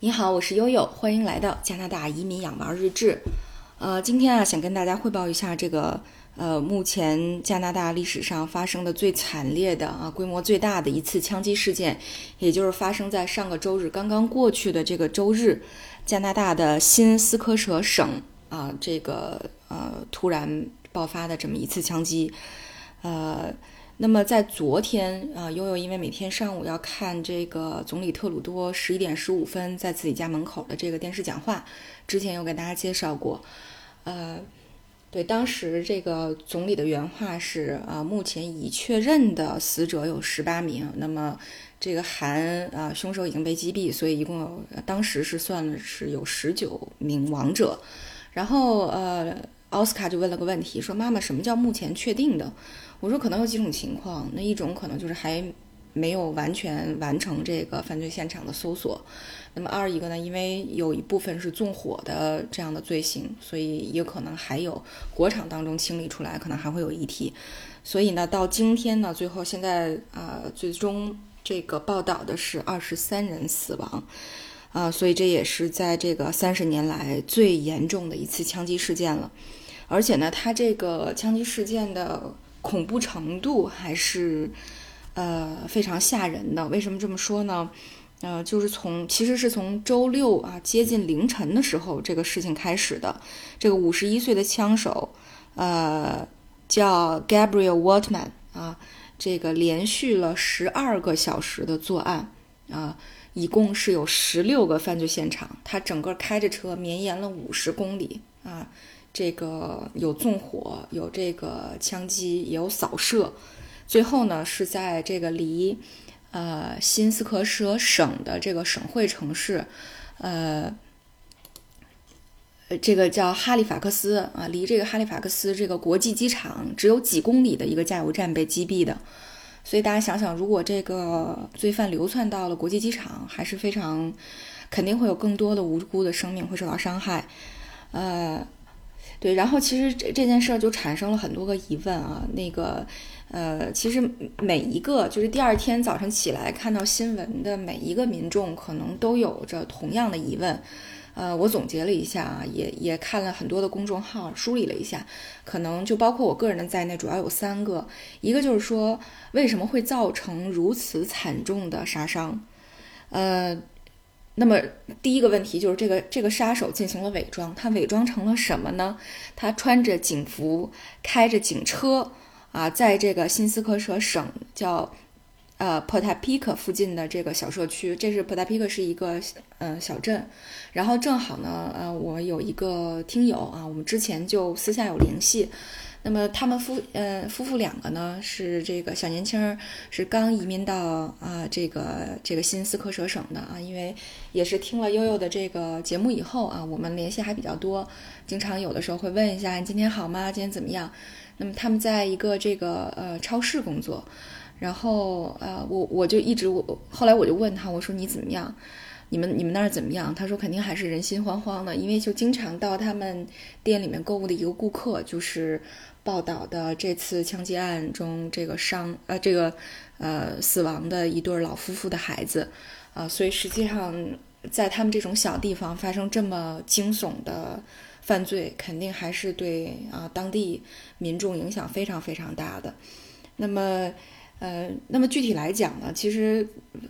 你好，我是悠悠，欢迎来到加拿大移民养娃日志。呃，今天啊，想跟大家汇报一下这个呃，目前加拿大历史上发生的最惨烈的啊，规模最大的一次枪击事件，也就是发生在上个周日刚刚过去的这个周日，加拿大的新斯科舍省啊，这个呃突然爆发的这么一次枪击，呃。那么在昨天啊，悠悠因为每天上午要看这个总理特鲁多十一点十五分在自己家门口的这个电视讲话，之前有给大家介绍过，呃，对，当时这个总理的原话是啊，目前已确认的死者有十八名，那么这个韩啊凶手已经被击毙，所以一共有当时是算的是有十九名亡者，然后呃。奥斯卡就问了个问题，说：“妈妈，什么叫目前确定的？”我说：“可能有几种情况，那一种可能就是还没有完全完成这个犯罪现场的搜索，那么二一个呢，因为有一部分是纵火的这样的罪行，所以也可能还有火场当中清理出来，可能还会有遗体，所以呢，到今天呢，最后现在啊，最终这个报道的是二十三人死亡。”啊，所以这也是在这个三十年来最严重的一次枪击事件了，而且呢，它这个枪击事件的恐怖程度还是呃非常吓人的。为什么这么说呢？呃，就是从其实是从周六啊接近凌晨的时候这个事情开始的。这个五十一岁的枪手，呃，叫 Gabriel Waltman 啊，这个连续了十二个小时的作案啊。一共是有十六个犯罪现场，他整个开着车绵延了五十公里啊，这个有纵火，有这个枪击，也有扫射，最后呢是在这个离呃新斯科舍省的这个省会城市，呃，这个叫哈利法克斯啊，离这个哈利法克斯这个国际机场只有几公里的一个加油站被击毙的。所以大家想想，如果这个罪犯流窜到了国际机场，还是非常肯定会有更多的无辜的生命会受到伤害。呃，对，然后其实这这件事儿就产生了很多个疑问啊。那个，呃，其实每一个就是第二天早上起来看到新闻的每一个民众，可能都有着同样的疑问。呃，我总结了一下啊，也也看了很多的公众号，梳理了一下，可能就包括我个人的在内，主要有三个。一个就是说，为什么会造成如此惨重的杀伤？呃，那么第一个问题就是这个这个杀手进行了伪装，他伪装成了什么呢？他穿着警服，开着警车啊，在这个新斯科舍省叫。呃，p o t a p i k 附近的这个小社区，这是 p o t a p i k 是一个呃小镇，然后正好呢，呃，我有一个听友啊，我们之前就私下有联系，那么他们夫呃夫妇两个呢是这个小年轻儿，是刚移民到啊这个这个新斯科舍省的啊，因为也是听了悠悠的这个节目以后啊，我们联系还比较多，经常有的时候会问一下你今天好吗？今天怎么样？那么他们在一个这个呃超市工作。然后，呃，我我就一直我后来我就问他，我说你怎么样？你们你们那儿怎么样？他说肯定还是人心惶惶的，因为就经常到他们店里面购物的一个顾客，就是报道的这次枪击案中这个伤呃这个呃死亡的一对老夫妇的孩子，啊，所以实际上在他们这种小地方发生这么惊悚的犯罪，肯定还是对啊当地民众影响非常非常大的。那么。呃，那么具体来讲呢，其实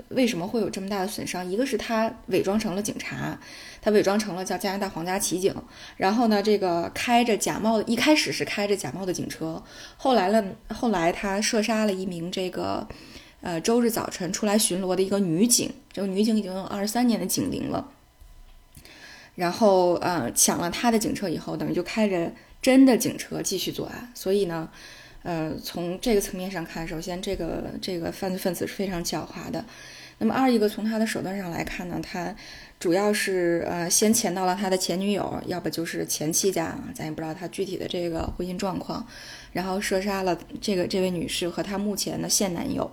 为什么会有这么大的损伤？一个是他伪装成了警察，他伪装成了叫加拿大皇家骑警，然后呢，这个开着假冒的，一开始是开着假冒的警车，后来了，后来他射杀了一名这个，呃，周日早晨出来巡逻的一个女警，这个女警已经有二十三年的警龄了，然后呃，抢了他的警车以后，等于就开着真的警车继续作案，所以呢。呃，从这个层面上看，首先这个这个犯罪分子是非常狡猾的。那么二一个从他的手段上来看呢，他主要是呃先潜到了他的前女友，要不就是前妻家，咱也不知道他具体的这个婚姻状况，然后射杀了这个这位女士和他目前的现男友。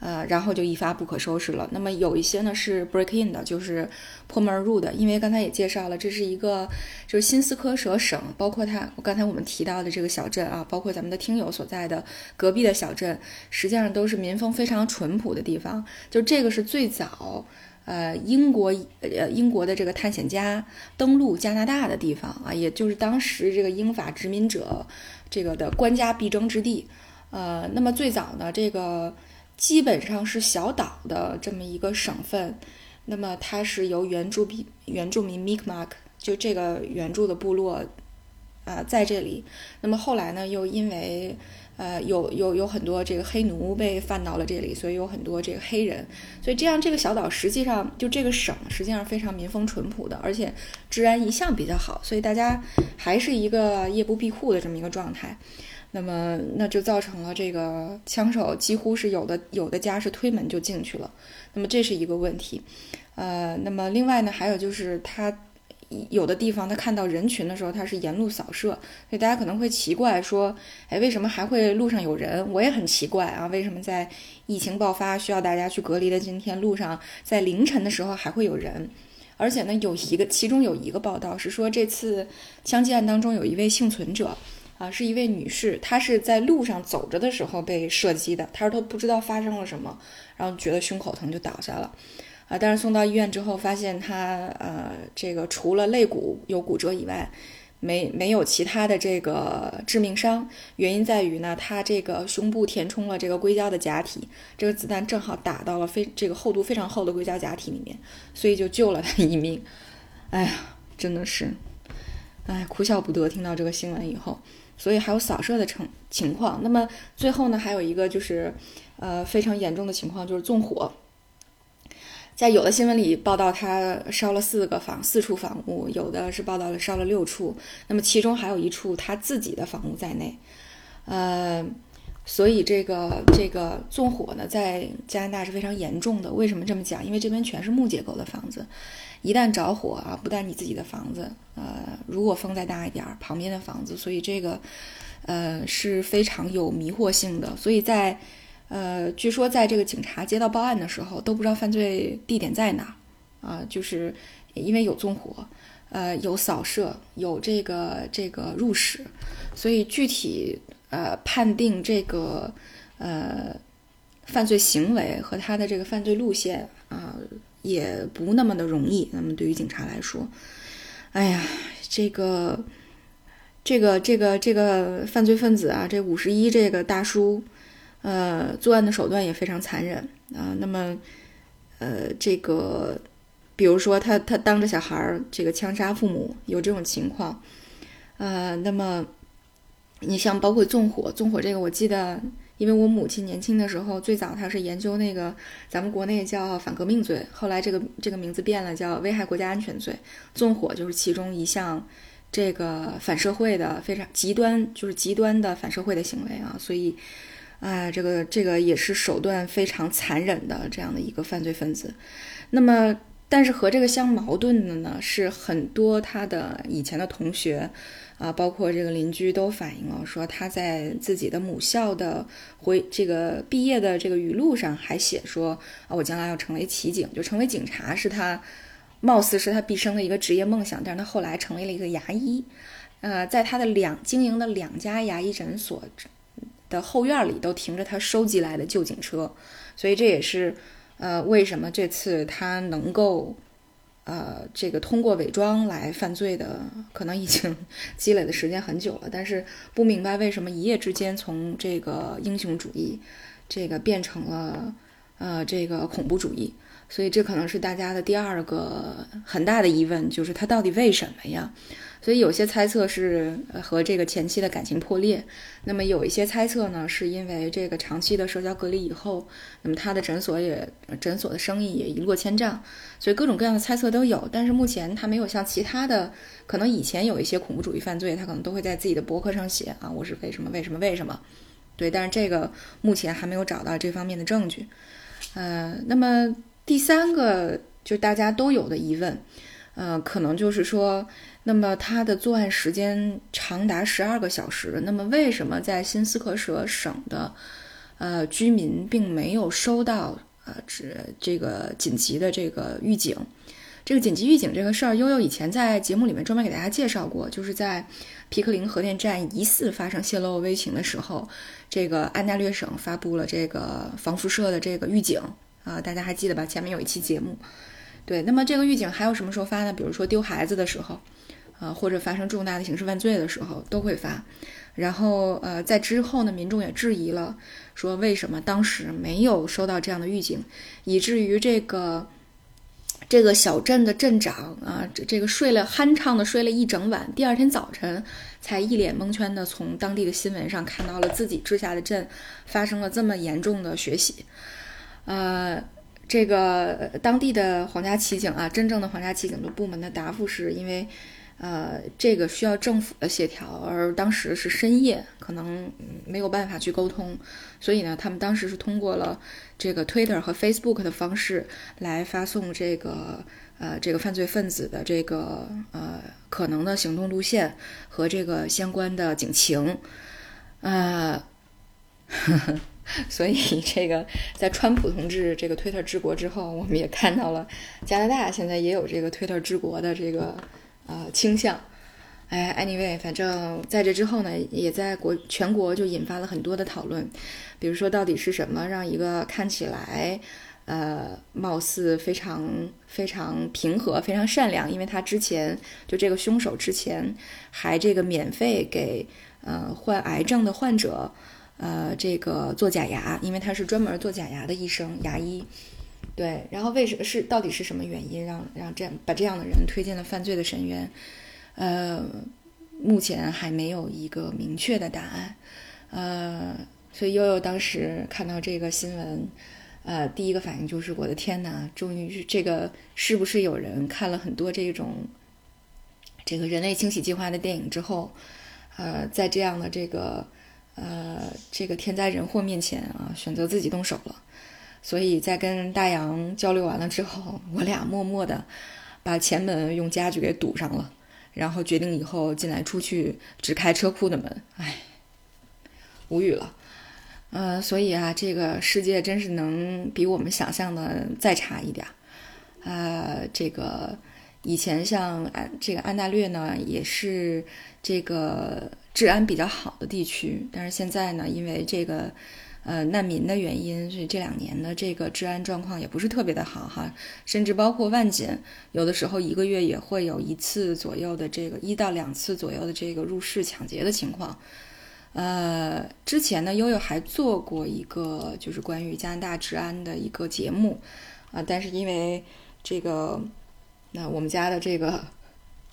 呃，然后就一发不可收拾了。那么有一些呢是 break in 的，就是破门而入的。因为刚才也介绍了，这是一个就是新斯科舍省，包括它刚才我们提到的这个小镇啊，包括咱们的听友所在的隔壁的小镇，实际上都是民风非常淳朴的地方。就这个是最早，呃英国呃英国的这个探险家登陆加拿大的地方啊，也就是当时这个英法殖民者这个的官家必争之地。呃，那么最早呢，这个基本上是小岛的这么一个省份，那么它是由原住民原住民 Mi'kmaq 就这个原住的部落。啊，在这里，那么后来呢，又因为，呃，有有有很多这个黑奴被贩到了这里，所以有很多这个黑人，所以这样这个小岛实际上就这个省实际上非常民风淳朴的，而且治安一向比较好，所以大家还是一个夜不闭户的这么一个状态，那么那就造成了这个枪手几乎是有的有的家是推门就进去了，那么这是一个问题，呃，那么另外呢，还有就是他。有的地方他看到人群的时候，他是沿路扫射，所以大家可能会奇怪说，哎，为什么还会路上有人？我也很奇怪啊，为什么在疫情爆发需要大家去隔离的今天，路上在凌晨的时候还会有人？而且呢，有一个其中有一个报道是说，这次枪击案当中有一位幸存者，啊，是一位女士，她是在路上走着的时候被射击的，她说她不知道发生了什么，然后觉得胸口疼就倒下了。啊，但是送到医院之后，发现她呃，这个除了肋骨有骨折以外，没没有其他的这个致命伤。原因在于呢，她这个胸部填充了这个硅胶的假体，这个子弹正好打到了非这个厚度非常厚的硅胶假体里面，所以就救了她一命。哎呀，真的是，哎，哭笑不得。听到这个新闻以后，所以还有扫射的成情况。那么最后呢，还有一个就是，呃，非常严重的情况就是纵火。在有的新闻里报道，他烧了四个房、四处房屋，有的是报道了烧了六处，那么其中还有一处他自己的房屋在内，呃，所以这个这个纵火呢，在加拿大是非常严重的。为什么这么讲？因为这边全是木结构的房子，一旦着火啊，不但你自己的房子，呃，如果风再大一点，旁边的房子，所以这个呃是非常有迷惑性的。所以在呃，据说在这个警察接到报案的时候，都不知道犯罪地点在哪，啊，就是因为有纵火，呃，有扫射，有这个这个入室，所以具体呃判定这个呃犯罪行为和他的这个犯罪路线啊，也不那么的容易。那么对于警察来说，哎呀，这个这个这个这个犯罪分子啊，这五十一这个大叔。呃，作案的手段也非常残忍啊。那么，呃，这个，比如说他他当着小孩儿这个枪杀父母，有这种情况。呃，那么你像包括纵火，纵火这个我记得，因为我母亲年轻的时候最早她是研究那个咱们国内叫反革命罪，后来这个这个名字变了，叫危害国家安全罪。纵火就是其中一项这个反社会的非常极端，就是极端的反社会的行为啊，所以。哎，这个这个也是手段非常残忍的这样的一个犯罪分子。那么，但是和这个相矛盾的呢，是很多他的以前的同学啊，包括这个邻居都反映了，说他在自己的母校的回这个毕业的这个语录上还写说啊，我将来要成为骑警，就成为警察是他貌似是他毕生的一个职业梦想。但是他后来成为了一个牙医，呃，在他的两经营的两家牙医诊所。的后院里都停着他收集来的旧警车，所以这也是，呃，为什么这次他能够，呃，这个通过伪装来犯罪的，可能已经 积累的时间很久了，但是不明白为什么一夜之间从这个英雄主义，这个变成了，呃，这个恐怖主义，所以这可能是大家的第二个很大的疑问，就是他到底为什么呀？所以有些猜测是和这个前妻的感情破裂，那么有一些猜测呢，是因为这个长期的社交隔离以后，那么他的诊所也诊所的生意也一落千丈，所以各种各样的猜测都有。但是目前他没有像其他的，可能以前有一些恐怖主义犯罪，他可能都会在自己的博客上写啊，我是为什么为什么为什么，对，但是这个目前还没有找到这方面的证据。呃，那么第三个就大家都有的疑问，呃，可能就是说。那么他的作案时间长达十二个小时，那么为什么在新斯科舍省的，呃居民并没有收到呃这这个紧急的这个预警？这个紧急预警这个事儿，悠悠以前在节目里面专门给大家介绍过，就是在皮克林核电站疑似发生泄漏危情的时候，这个安大略省发布了这个防辐射的这个预警啊，大家还记得吧？前面有一期节目。对，那么这个预警还有什么时候发呢？比如说丢孩子的时候，啊，或者发生重大的刑事犯罪的时候都会发。然后，呃，在之后呢，民众也质疑了，说为什么当时没有收到这样的预警，以至于这个这个小镇的镇长啊，这这个睡了酣畅的睡了一整晚，第二天早晨才一脸蒙圈的从当地的新闻上看到了自己治下的镇发生了这么严重的血洗，呃，这个当地的皇家骑警啊，真正的皇家骑警的部门的答复是因为。呃，这个需要政府的协调，而当时是深夜，可能没有办法去沟通，所以呢，他们当时是通过了这个 Twitter 和 Facebook 的方式来发送这个呃这个犯罪分子的这个呃可能的行动路线和这个相关的警情，呃，所以 这个在川普同志这个 Twitter 治国之后，我们也看到了加拿大现在也有这个 Twitter 治国的这个。呃，倾向，哎，anyway，反正在这之后呢，也在国全国就引发了很多的讨论，比如说到底是什么让一个看起来，呃，貌似非常非常平和、非常善良，因为他之前就这个凶手之前还这个免费给呃患癌症的患者，呃，这个做假牙，因为他是专门做假牙的医生、牙医。对，然后为什么是到底是什么原因让让这样把这样的人推进了犯罪的深渊？呃，目前还没有一个明确的答案。呃，所以悠悠当时看到这个新闻，呃，第一个反应就是我的天哪，终于是这个是不是有人看了很多这种这个人类清洗计划的电影之后，呃，在这样的这个呃这个天灾人祸面前啊，选择自己动手了。所以在跟大洋交流完了之后，我俩默默的把前门用家具给堵上了，然后决定以后进来出去只开车库的门。唉，无语了。呃，所以啊，这个世界真是能比我们想象的再差一点。呃，这个以前像安这个安大略呢，也是这个治安比较好的地区，但是现在呢，因为这个。呃，难民的原因，所以这两年的这个治安状况也不是特别的好哈，甚至包括万锦，有的时候一个月也会有一次左右的这个一到两次左右的这个入室抢劫的情况。呃，之前呢，悠悠还做过一个就是关于加拿大治安的一个节目啊，但是因为这个，那我们家的这个。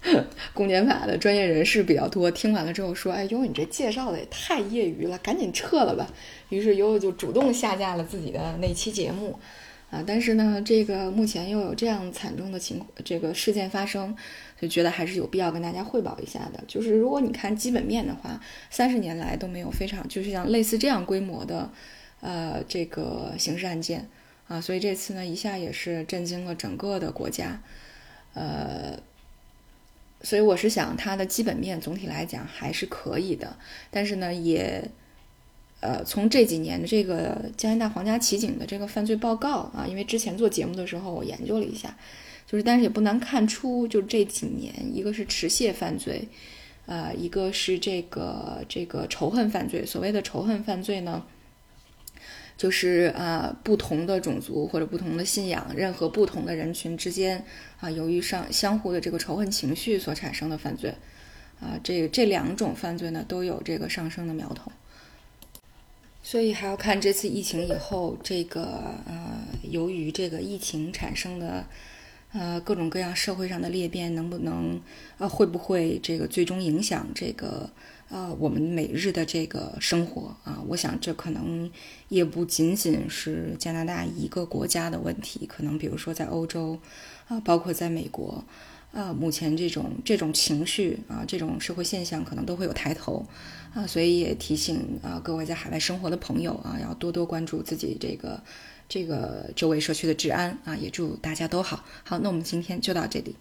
公检法的专业人士比较多，听完了之后说：“哎，悠悠，你这介绍的也太业余了，赶紧撤了吧。”于是悠悠就主动下架了自己的那期节目，啊，但是呢，这个目前又有这样惨重的情况，这个事件发生，就觉得还是有必要跟大家汇报一下的。就是如果你看基本面的话，三十年来都没有非常就是像类似这样规模的，呃，这个刑事案件啊，所以这次呢，一下也是震惊了整个的国家，呃。所以我是想，它的基本面总体来讲还是可以的，但是呢，也，呃，从这几年的这个加拿大皇家骑警的这个犯罪报告啊，因为之前做节目的时候我研究了一下，就是但是也不难看出，就这几年，一个是持械犯罪，呃，一个是这个这个仇恨犯罪。所谓的仇恨犯罪呢？就是啊，不同的种族或者不同的信仰，任何不同的人群之间啊，由于上相互的这个仇恨情绪所产生的犯罪，啊，这这两种犯罪呢都有这个上升的苗头，所以还要看这次疫情以后，这个呃，由于这个疫情产生的呃各种各样社会上的裂变，能不能呃会不会这个最终影响这个。呃，我们每日的这个生活啊，我想这可能也不仅仅是加拿大一个国家的问题，可能比如说在欧洲，啊，包括在美国，啊，目前这种这种情绪啊，这种社会现象可能都会有抬头，啊，所以也提醒啊各位在海外生活的朋友啊，要多多关注自己这个这个周围社区的治安啊，也祝大家都好。好，那我们今天就到这里。